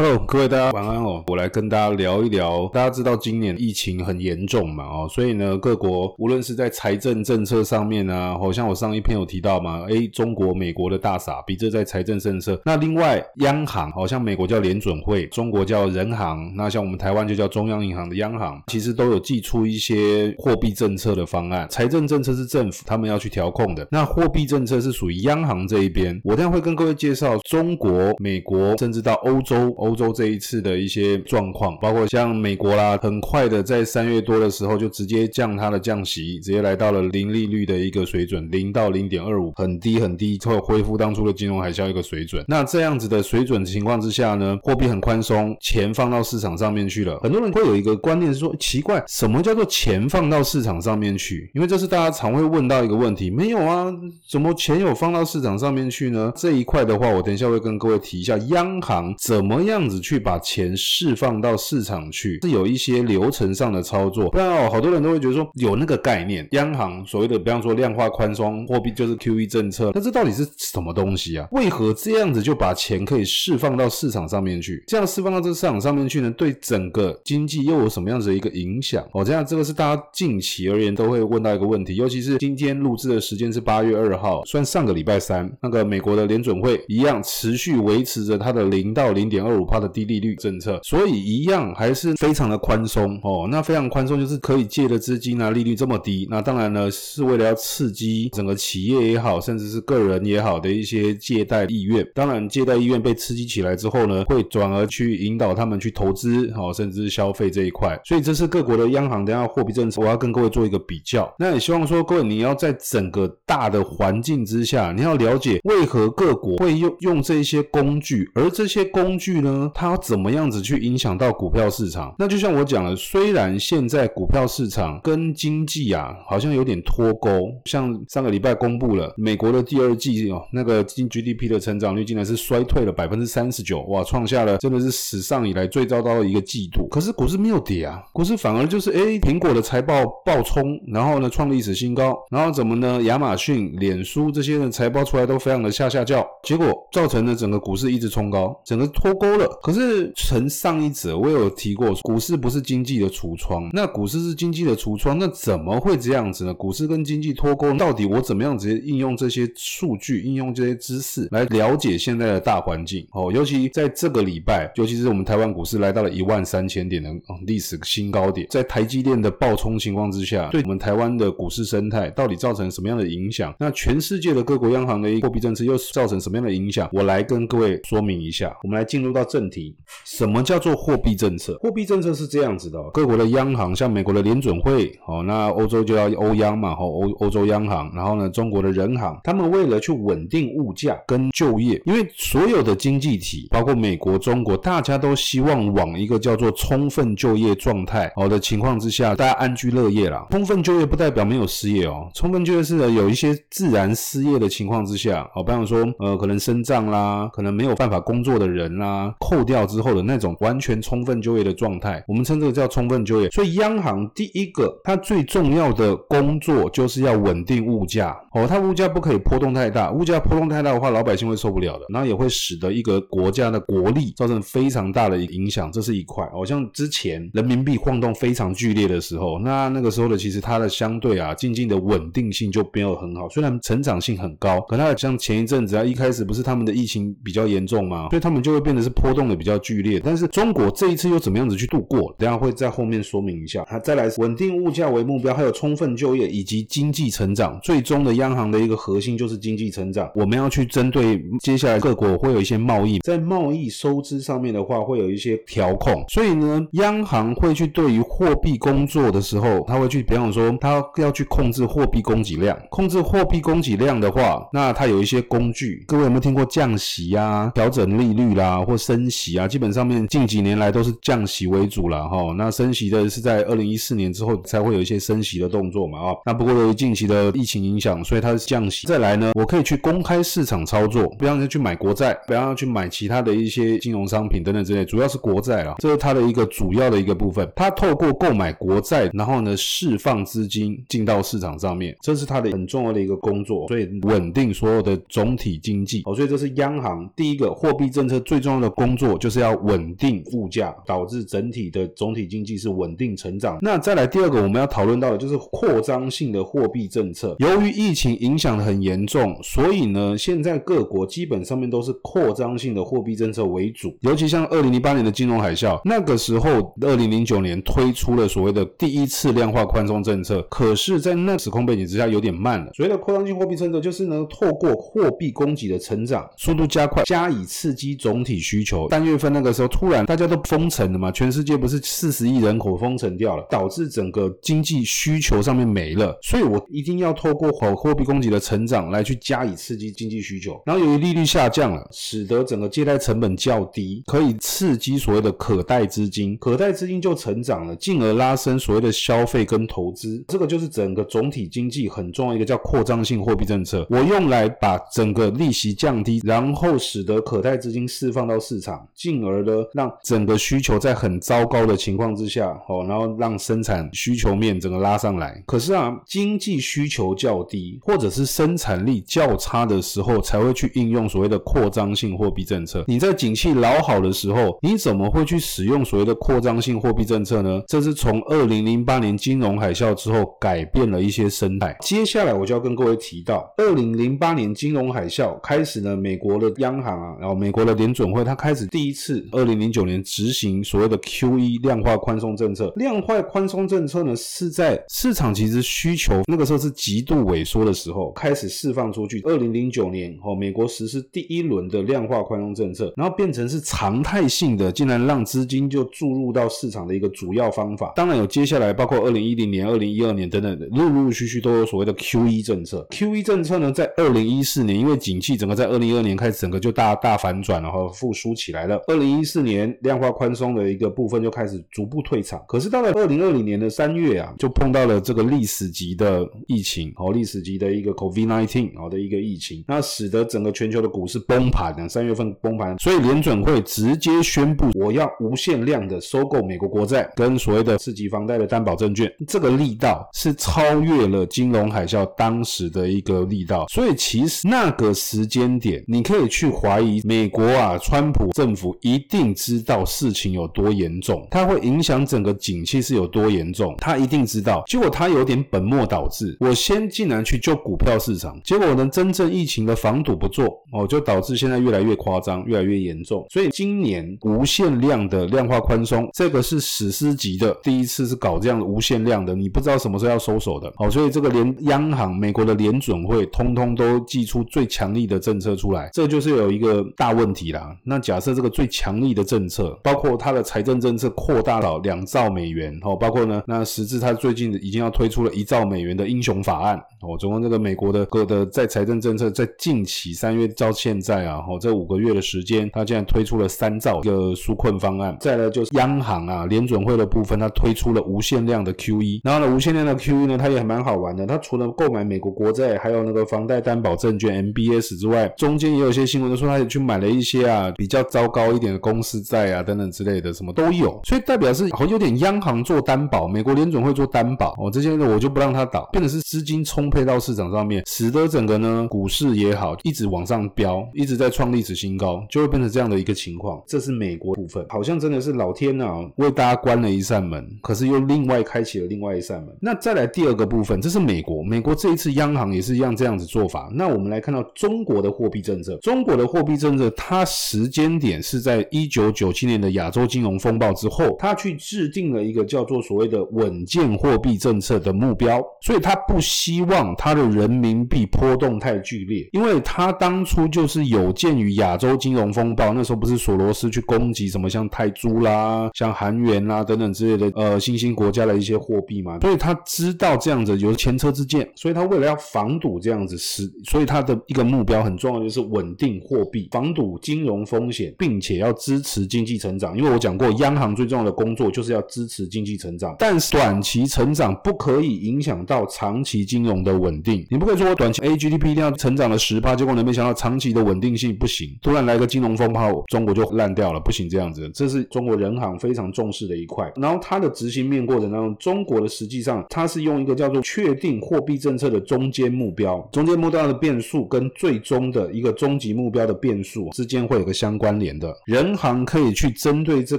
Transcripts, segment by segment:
Hello，各位大家晚安哦。我来跟大家聊一聊，大家知道今年疫情很严重嘛哦，所以呢，各国无论是在财政政策上面啊，好像我上一篇有提到嘛，诶，中国、美国的大傻逼，这在财政政策。那另外，央行好像美国叫联准会，中国叫人行，那像我们台湾就叫中央银行的央行，其实都有寄出一些货币政策的方案。财政政策是政府他们要去调控的，那货币政策是属于央行这一边。我待会会跟各位介绍中国、美国，甚至到欧洲。欧洲这一次的一些状况，包括像美国啦，很快的在三月多的时候就直接降它的降息，直接来到了零利率的一个水准，零到零点二五，很低很低，会恢复当初的金融海啸一个水准。那这样子的水准情况之下呢，货币很宽松，钱放到市场上面去了。很多人会有一个观念是说，奇怪，什么叫做钱放到市场上面去？因为这是大家常会问到一个问题，没有啊，怎么钱有放到市场上面去呢？这一块的话，我等一下会跟各位提一下，央行怎么样。这样子去把钱释放到市场去，是有一些流程上的操作。不然哦，好多人都会觉得说有那个概念，央行所谓的，比方说量化宽松货币就是 QE 政策，那这到底是什么东西啊？为何这样子就把钱可以释放到市场上面去？这样释放到这个市场上面去呢？对整个经济又有什么样子的一个影响？哦，这样这个是大家近期而言都会问到一个问题，尤其是今天录制的时间是八月二号，算上个礼拜三，那个美国的联准会一样持续维持着它的零到零点二五。它的低利率政策，所以一样还是非常的宽松哦。那非常宽松就是可以借的资金啊，利率这么低。那当然呢，是为了要刺激整个企业也好，甚至是个人也好的一些借贷意愿。当然，借贷意愿被刺激起来之后呢，会转而去引导他们去投资，哦，甚至是消费这一块。所以这是各国的央行等下货币政策，我要跟各位做一个比较。那也希望说各位你要在整个大的环境之下，你要了解为何各国会用用这些工具，而这些工具呢？它怎么样子去影响到股票市场？那就像我讲了，虽然现在股票市场跟经济啊好像有点脱钩，像上个礼拜公布了美国的第二季哦，那个 GDP 的成长率竟然是衰退了百分之三十九，哇，创下了真的是史上以来最糟糕的一个季度。可是股市没有跌啊，股市反而就是诶，苹果的财报爆冲，然后呢创历史新高，然后怎么呢？亚马逊、脸书这些的财报出来都非常的下下叫，结果造成了整个股市一直冲高，整个脱钩可是，从上一则我有提过，股市不是经济的橱窗，那股市是经济的橱窗，那怎么会这样子呢？股市跟经济脱钩，到底我怎么样直接应用这些数据、应用这些知识来了解现在的大环境？哦，尤其在这个礼拜，尤其是我们台湾股市来到了一万三千点的历史新高点，在台积电的暴冲情况之下，对我们台湾的股市生态到底造成什么样的影响？那全世界的各国央行的货币政策又造成什么样的影响？我来跟各位说明一下。我们来进入到正。题，什么叫做货币政策？货币政策是这样子的，各国的央行，像美国的联准会，哦，那欧洲就要欧央嘛，哦，欧欧洲央行，然后呢，中国的人行，他们为了去稳定物价跟就业，因为所有的经济体，包括美国、中国，大家都希望往一个叫做充分就业状态好的情况之下，大家安居乐业啦。充分就业不代表没有失业哦，充分就业是有一些自然失业的情况之下，哦，比方说，呃，可能身障啦，可能没有办法工作的人啦，扣。掉之后的那种完全充分就业的状态，我们称这个叫充分就业。所以央行第一个，它最重要的工作就是要稳定物价哦，它物价不可以波动太大，物价波动太大的话，老百姓会受不了的，然后也会使得一个国家的国力造成非常大的影响，这是一块。好像之前人民币晃动非常剧烈的时候，那那个时候的其实它的相对啊，经济的稳定性就没有很好，虽然成长性很高，可它像前一阵子啊，一开始不是他们的疫情比较严重嘛，所以他们就会变得是波波动的。比较剧烈，但是中国这一次又怎么样子去度过？等下会在后面说明一下。好，再来稳定物价为目标，还有充分就业以及经济成长。最终的央行的一个核心就是经济成长。我们要去针对接下来各国会有一些贸易，在贸易收支上面的话，会有一些调控。所以呢，央行会去对于货币工作的时候，他会去，比方说，他要去控制货币供给量。控制货币供给量的话，那他有一些工具。各位有没有听过降息啊、调整利率啦，或升升？息啊，基本上面近几年来都是降息为主了哈。那升息的是在二零一四年之后才会有一些升息的动作嘛啊。那不过由于近期的疫情影响，所以它是降息。再来呢，我可以去公开市场操作，不要去买国债，不要去买其他的一些金融商品等等之类，主要是国债啊，这是它的一个主要的一个部分。它透过购买国债，然后呢释放资金进到市场上面，这是它的很重要的一个工作，所以稳定所有的总体经济。哦，所以这是央行第一个货币政策最重要的工工作就是要稳定物价，导致整体的总体经济是稳定成长。那再来第二个我们要讨论到的就是扩张性的货币政策。由于疫情影响的很严重，所以呢，现在各国基本上面都是扩张性的货币政策为主。尤其像二零零八年的金融海啸，那个时候二零零九年推出了所谓的第一次量化宽松政策，可是，在那时空背景之下有点慢了。所谓的扩张性货币政策就是呢，透过货币供给的成长速度加快，加以刺激总体需求。三月份那个时候，突然大家都封城了嘛，全世界不是四十亿人口封城掉了，导致整个经济需求上面没了，所以我一定要透过好货币供给的成长来去加以刺激经济需求。然后由于利率下降了，使得整个借贷成本较低，可以刺激所谓的可贷资金，可贷资金就成长了，进而拉升所谓的消费跟投资。这个就是整个总体经济很重要一个叫扩张性货币政策，我用来把整个利息降低，然后使得可贷资金释放到市场，进而呢让整个需求在很糟糕的情况之下，哦，然后让生产需求面整个拉上来。可是啊，经济需求较低，或者是生产力较差的时候，才会去应用所谓的扩张性货币政策。你在景气老好的时候，你怎么会去使用所谓的扩张性货币政策呢？这是从二零零八年金融海啸之后改变了一些生态。接下来我就要跟各位提到，二零零八年金融海啸开始呢，美国的央行啊，然后美国的联准会，它开开始第一次二零零九年执行所谓的 QE 量化宽松政策。量化宽松政策呢，是在市场其实需求那个时候是极度萎缩的时候开始释放出去。二零零九年哦，美国实施第一轮的量化宽松政策，然后变成是常态性的，竟然让资金就注入到市场的一个主要方法。当然有接下来包括二零一零年、二零一二年等等的，陆陆续续都有所谓的 QE 政策。QE 政策呢，在二零一四年，因为景气整个在二零一二年开始整个就大大反转，然后复苏起来了。二零一四年量化宽松的一个部分就开始逐步退场。可是到了二零二零年的三月啊，就碰到了这个历史级的疫情，哦，历史级的一个 COVID-19 哦的一个疫情，那使得整个全球的股市崩盘了，三月份崩盘，所以联准会直接宣布，我要无限量的收购美国国债跟所谓的次级房贷的担保证券，这个力道是超越了金融海啸当时的一个力道，所以其实那个时间点，你可以去怀疑美国啊，川普政府一定知道事情有多严重，它会影响整个景气是有多严重，他一定知道，结果他有点本末倒置，我先竟然去救股票市场，结果呢，真正疫情的防堵不做哦，就导致现在越来越夸张，越来越严重，所以今年无限量的量化宽松，这个是史诗级的，第一次是搞这样的无限量的，你不知道什么时候要收手的，好，所以这个连央行、美国的联准会通通都祭出最强力的政策出来，这就是有一个大问题啦。那假设这个最强力的政策，包括它的财政政策扩大到两兆美元，哦，包括呢，那实质它最近已经要推出了一兆美元的英雄法案，哦，总共这个美国的各的在财政政策在近期三月到现在啊，哦，这五个月的时间，它竟然推出了三兆一个纾困方案。再来就是央行啊，联准会的部分，它推出了无限量的 QE，然后呢，无限量的 QE 呢，它也蛮好玩的，它除了购买美国国债，还有那个房贷担保证券 MBS 之外，中间也有一些新闻都说，他也去买了一些啊比较糟糕一点的公司债啊等等之类的，什么都有，所以代表是好有点央行做担保，美国联准会做担保，哦，这些呢我就不让它倒，变成是资金充沛到市场上面，使得整个呢股市也好，一直往上飙，一直在创历史新高，就会变成这样的一个情况。这是美国部分，好像真的是老天啊为大家关了一扇门，可是又另外开启了另外一扇门。那再来第二个部分，这是美国，美国这一次央行也是一样这样子做法。那我们来看到中国的货币政策，中国的货币政策，它时间点是在一九九七年的亚洲金融风暴之后，他去制定了一个叫做所谓的稳健货币政策的目标，所以他不希望他的人民币波动太剧烈，因为他当初就是有鉴于亚洲金融风暴，那时候不是索罗斯去攻击什么像泰铢啦、像韩元啦等等之类的呃新兴国家的一些货币嘛，所以他知道这样子有前车之鉴，所以他为了要防堵这样子是，所以他的一个目标很重要，就是稳定货币，防堵金融风险，并且要支持经济成长。因为我讲过，央行最重要的工作就是要支持经济成长，但是短期成长不可以影响到长期金融的稳定。你不可以说我短期 A GDP 一定要成长了十趴，结果你没想到长期的稳定性不行，突然来个金融风暴，中国就烂掉了，不行这样子。这是中国人行非常重视的一块。然后它的执行面过程当中，中国的实际上它是用一个叫做确定货币政策的中间目标，中间目标的变数跟最终的一个终极目标的变数之间会有个相关关联的。人行可以去针对这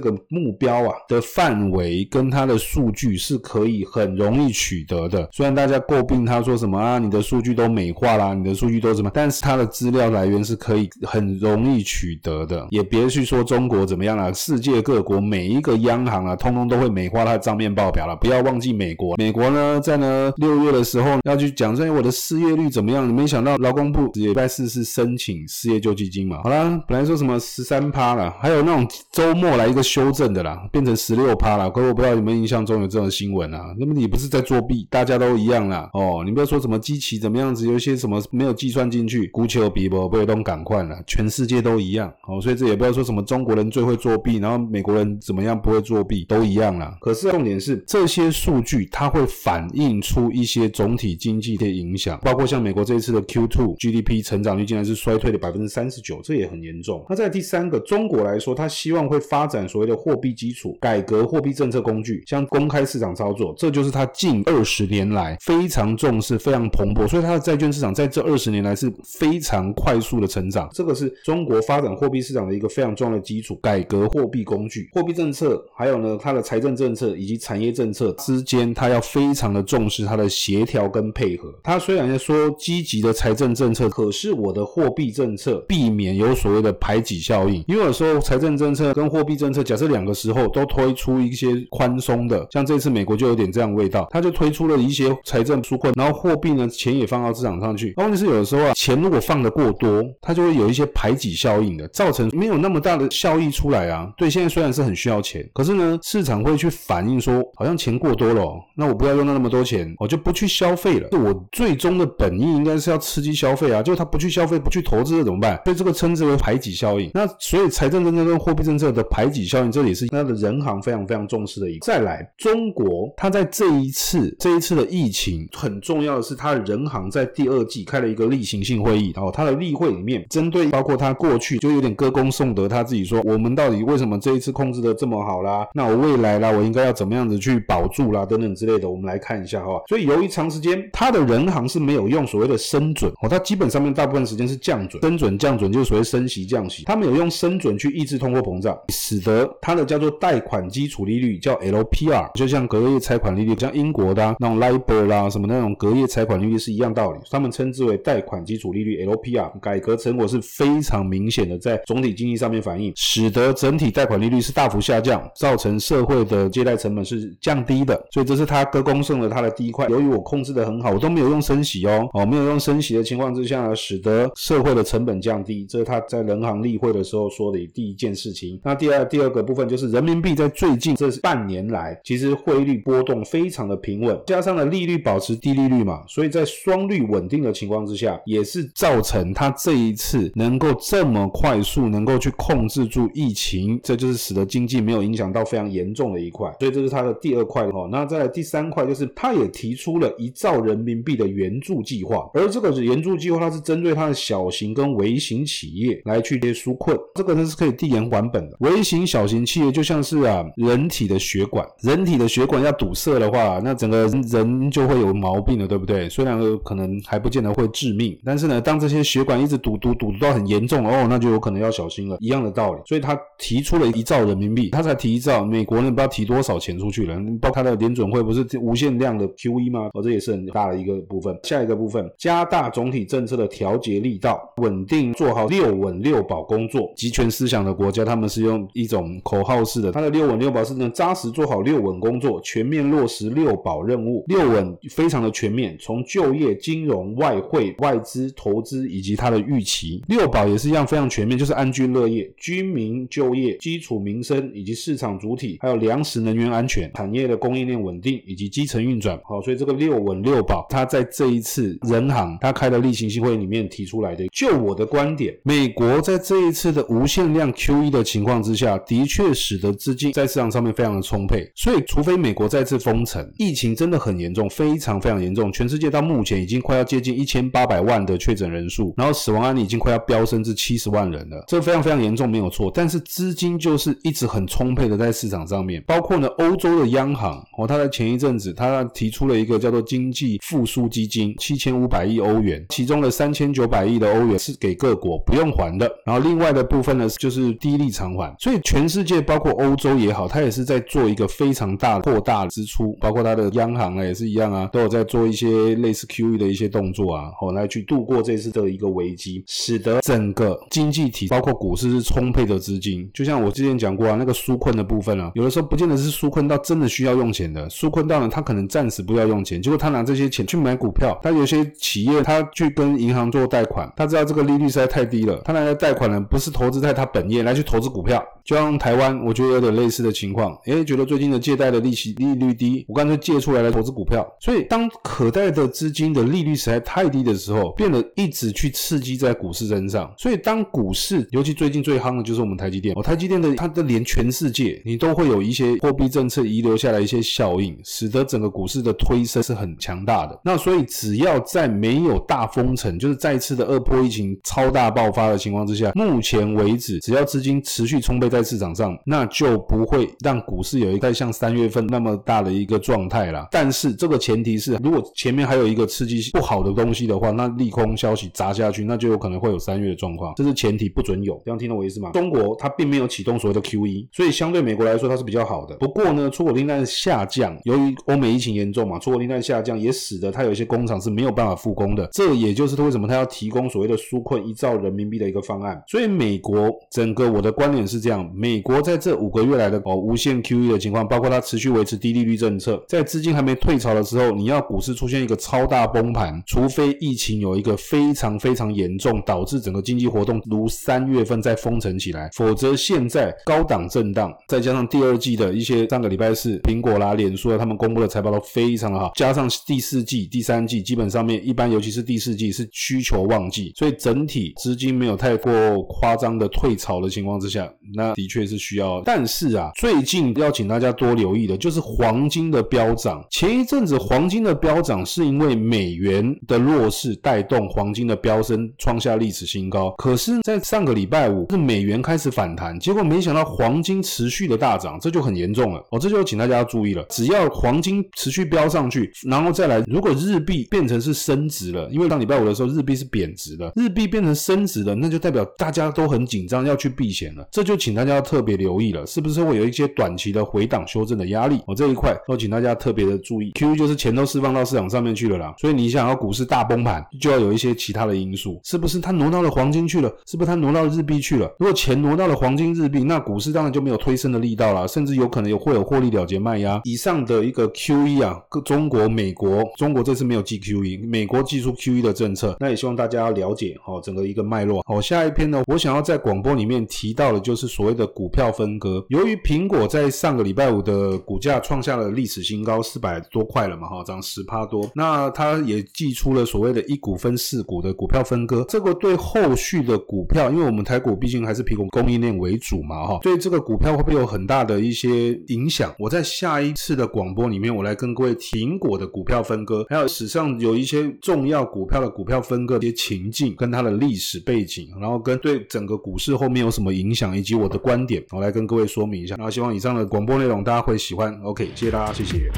个目标啊的范围跟它的数据是可以很容易取得的。虽然大家诟病他说什么啊，你的数据都美化啦，你的数据都什么，但是它的资料来源是可以很容易取得的。也别去说中国怎么样啦，世界各国每一个央行啊，通通都会美化它的账面报表了。不要忘记美国，美国呢在呢六月的时候要去讲说我的失业率怎么样，你没想到劳工部礼拜四是申请失业救济金嘛。好啦，本来说什么十十三趴了，还有那种周末来一个修正的啦，变成十六趴了。可是我不知道你们印象中有这种新闻啊？那么你不是在作弊，大家都一样啦。哦，你不要说什么机器怎么样子，有一些什么没有计算进去，孤求比不不会都赶快了，全世界都一样。哦，所以这也不要说什么中国人最会作弊，然后美国人怎么样不会作弊，都一样啦。可是重点是这些数据它会反映出一些总体经济的影响，包括像美国这一次的 Q2 GDP 成长率竟然是衰退了百分之三十九，这也很严重。那在第三个，中国来说，他希望会发展所谓的货币基础，改革货币政策工具，像公开市场操作，这就是他近二十年来非常重视、非常蓬勃，所以他的债券市场在这二十年来是非常快速的成长。这个是中国发展货币市场的一个非常重要的基础，改革货币工具、货币政策，还有呢，它的财政政策以及产业政策之间，它要非常的重视它的协调跟配合。它虽然说积极的财政政策，可是我的货币政策避免有所谓的排挤效效应，因为有时候财政政策跟货币政策，假设两个时候都推出一些宽松的，像这次美国就有点这样味道，它就推出了一些财政纾困，然后货币呢钱也放到市场上去。问题是有的时候啊，钱如果放得过多，它就会有一些排挤效应的，造成没有那么大的效益出来啊。对，现在虽然是很需要钱，可是呢，市场会去反映说，好像钱过多了哦，那我不要用到那么多钱，我就不去消费了。我最终的本意应该是要刺激消费啊，就他不去消费，不去投资了怎么办？所以这个称之为排挤效应。那所以财政政策跟货币政策的排挤效应，这里是它的人行非常非常重视的一个。再来，中国它在这一次这一次的疫情很重要的是，它的人行在第二季开了一个例行性会议，然后它的例会里面针对包括它过去就有点歌功颂德，他自己说我们到底为什么这一次控制的这么好啦？那我未来啦，我应该要怎么样子去保住啦？等等之类的，我们来看一下哈。所以由于长时间它的人行是没有用所谓的升准哦，它基本上面大部分时间是降准，升准降准就是所谓升息降息，它没有用用升准去抑制通货膨胀，使得它的叫做贷款基础利率叫 LPR，就像隔夜拆款利率，像英国的、那种 LIBOR 啦什么那种隔夜拆款利率是一样道理，他们称之为贷款基础利率 LPR，改革成果是非常明显的在总体经济上面反映，使得整体贷款利率是大幅下降，造成社会的借贷成本是降低的，所以这是他歌功颂德他的第一块。由于我控制的很好，我都没有用升息哦，哦没有用升息的情况之下呢，使得社会的成本降低，这是他在人行例会的时候说的第一件事情。那第二第二个部分就是人民币在最近这半年来，其实汇率波动非常的平稳，加上了利率保持低利率嘛，所以在双率稳定的情况之下，也是造成它这一次能够这么快速能够去控制住疫情，这就是使得经济没有影响到非常严重的一块。所以这是它的第二块哦。那再来第三块就是他也提出了一兆人民币的援助计划，而这个援助计划它是针对它的小型跟微型企业来去接纾困，这个呢是可以递延还本的。微型小型企业就像是啊人体的血管，人体的血管要堵塞的话，那整个人就会有毛病了，对不对？虽然可能还不见得会致命，但是呢，当这些血管一直堵堵堵到很严重哦，那就有可能要小心了，一样的道理。所以他提出了一兆人民币，他才提一兆，美国人不知道提多少钱出去了，包括他的联准会不是无限量的 QE 吗？哦，这也是很大的一个部分。下一个部分，加大总体政策的调节力道，稳定做好六稳六保工作。集权思想的国家，他们是用一种口号式的，他的六稳六保是呢，扎实做好六稳工作，全面落实六保任务。六稳非常的全面，从就业、金融、外汇、外资投资以及它的预期。六保也是一样非常全面，就是安居乐业、居民就业、基础民生以及市场主体，还有粮食能源安全、产业的供应链稳定以及基层运转。好，所以这个六稳六保，它在这一次人行他开的例行性会里面提出来的。就我的观点，美国在这一次的无限量 QE 的情况之下，的确使得资金在市场上面非常的充沛。所以，除非美国再次封城，疫情真的很严重，非常非常严重，全世界到目前已经快要接近一千八百万的确诊人数，然后死亡案例已经快要飙升至七十万人了，这非常非常严重，没有错。但是资金就是一直很充沛的在市场上面，包括呢欧洲的央行哦，他在前一阵子他提出了一个叫做经济复苏基金，七千五百亿欧元，其中的三千九百亿的欧元是给各国不用还的，然后另外的的部分呢，就是低利偿还。所以全世界包括欧洲也好，它也是在做一个非常大的扩大支出，包括它的央行啊也是一样啊，都有在做一些类似 QE 的一些动作啊，好来去度过这次的一个危机，使得整个经济体包括股市是充沛的资金。就像我之前讲过啊，那个纾困的部分啊，有的时候不见得是纾困到真的需要用钱的，纾困到呢，他可能暂时不要用钱，结果他拿这些钱去买股票。他有些企业他去跟银行做贷款，他知道这个利率实在太低了，他来贷款呢不是投资在他本业，来去投资股票。就像台湾，我觉得有点类似的情况。诶，觉得最近的借贷的利息利率低，我干脆借出来来投资股票。所以，当可贷的资金的利率实在太低的时候，变得一直去刺激在股市身上。所以，当股市，尤其最近最夯的就是我们台积电。哦，台积电的它的连全世界，你都会有一些货币政策遗留下来一些效应，使得整个股市的推升是很强大的。那所以，只要在没有大封城，就是再次的二波疫情超大爆发的情况之下，目前为止，只要资金持续充沛在市场上，那就不会让股市有一个像三月份那么大的一个状态啦。但是这个前提是，如果前面还有一个刺激不好的东西的话，那利空消息砸下去，那就有可能会有三月的状况。这是前提，不准有。这样听懂我意思吗？中国它并没有启动所谓的 QE，所以相对美国来说它是比较好的。不过呢，出口订单下降，由于欧美疫情严重嘛，出口订单下降也使得它有一些工厂是没有办法复工的。这也就是为什么它要提供所谓的纾困一兆人民币的一个方案。所以美美国整个我的观点是这样。美国在这五个月来的哦无限 QE 的情况，包括它持续维持低利率政策，在资金还没退潮的时候，你要股市出现一个超大崩盘，除非疫情有一个非常非常严重，导致整个经济活动如三月份再封城起来，否则现在高档震荡，再加上第二季的一些上个礼拜四苹果啦、脸书啊，他们公布的财报都非常的好，加上第四季、第三季基本上面一般，尤其是第四季是需求旺季，所以整体资金没有太过夸张的退潮的情况之下，那。的确是需要，但是啊，最近要请大家多留意的就是黄金的飙涨。前一阵子黄金的飙涨是因为美元的弱势带动黄金的飙升，创下历史新高。可是，在上个礼拜五是美元开始反弹，结果没想到黄金持续的大涨，这就很严重了。哦，这就请大家注意了。只要黄金持续飙上去，然后再来，如果日币变成是升值了，因为上礼拜五的时候日币是贬值的，日币变成升值了，那就代表大家都很紧张要去避险了。这就请大家。要特别留意了，是不是会有一些短期的回档修正的压力？我这一块都请大家特别的注意。QE 就是钱都释放到市场上面去了啦，所以你想要股市大崩盘，就要有一些其他的因素，是不是？它挪到了黄金去了，是不是？它挪到日币去了？如果钱挪到了黄金、日币，那股市当然就没有推升的力道了，甚至有可能有会有获利了结卖压。以上的一个 QE 啊，各中国、美国，中国这次没有祭 QE，美国祭出 QE 的政策，那也希望大家要了解好整个一个脉络。好，下一篇呢，我想要在广播里面提到的就是所谓的。股票分割，由于苹果在上个礼拜五的股价创下了历史新高，四百多块了嘛，哈，涨十趴多。那它也寄出了所谓的一股分四股的股票分割，这个对后续的股票，因为我们台股毕竟还是苹果供应链为主嘛，哈，对这个股票会不会有很大的一些影响？我在下一次的广播里面，我来跟各位苹果的股票分割，还有史上有一些重要股票的股票分割的一些情境，跟它的历史背景，然后跟对整整个股市后面有什么影响，以及我的。观点，我来跟各位说明一下。那希望以上的广播内容大家会喜欢。OK，谢谢大家，谢谢。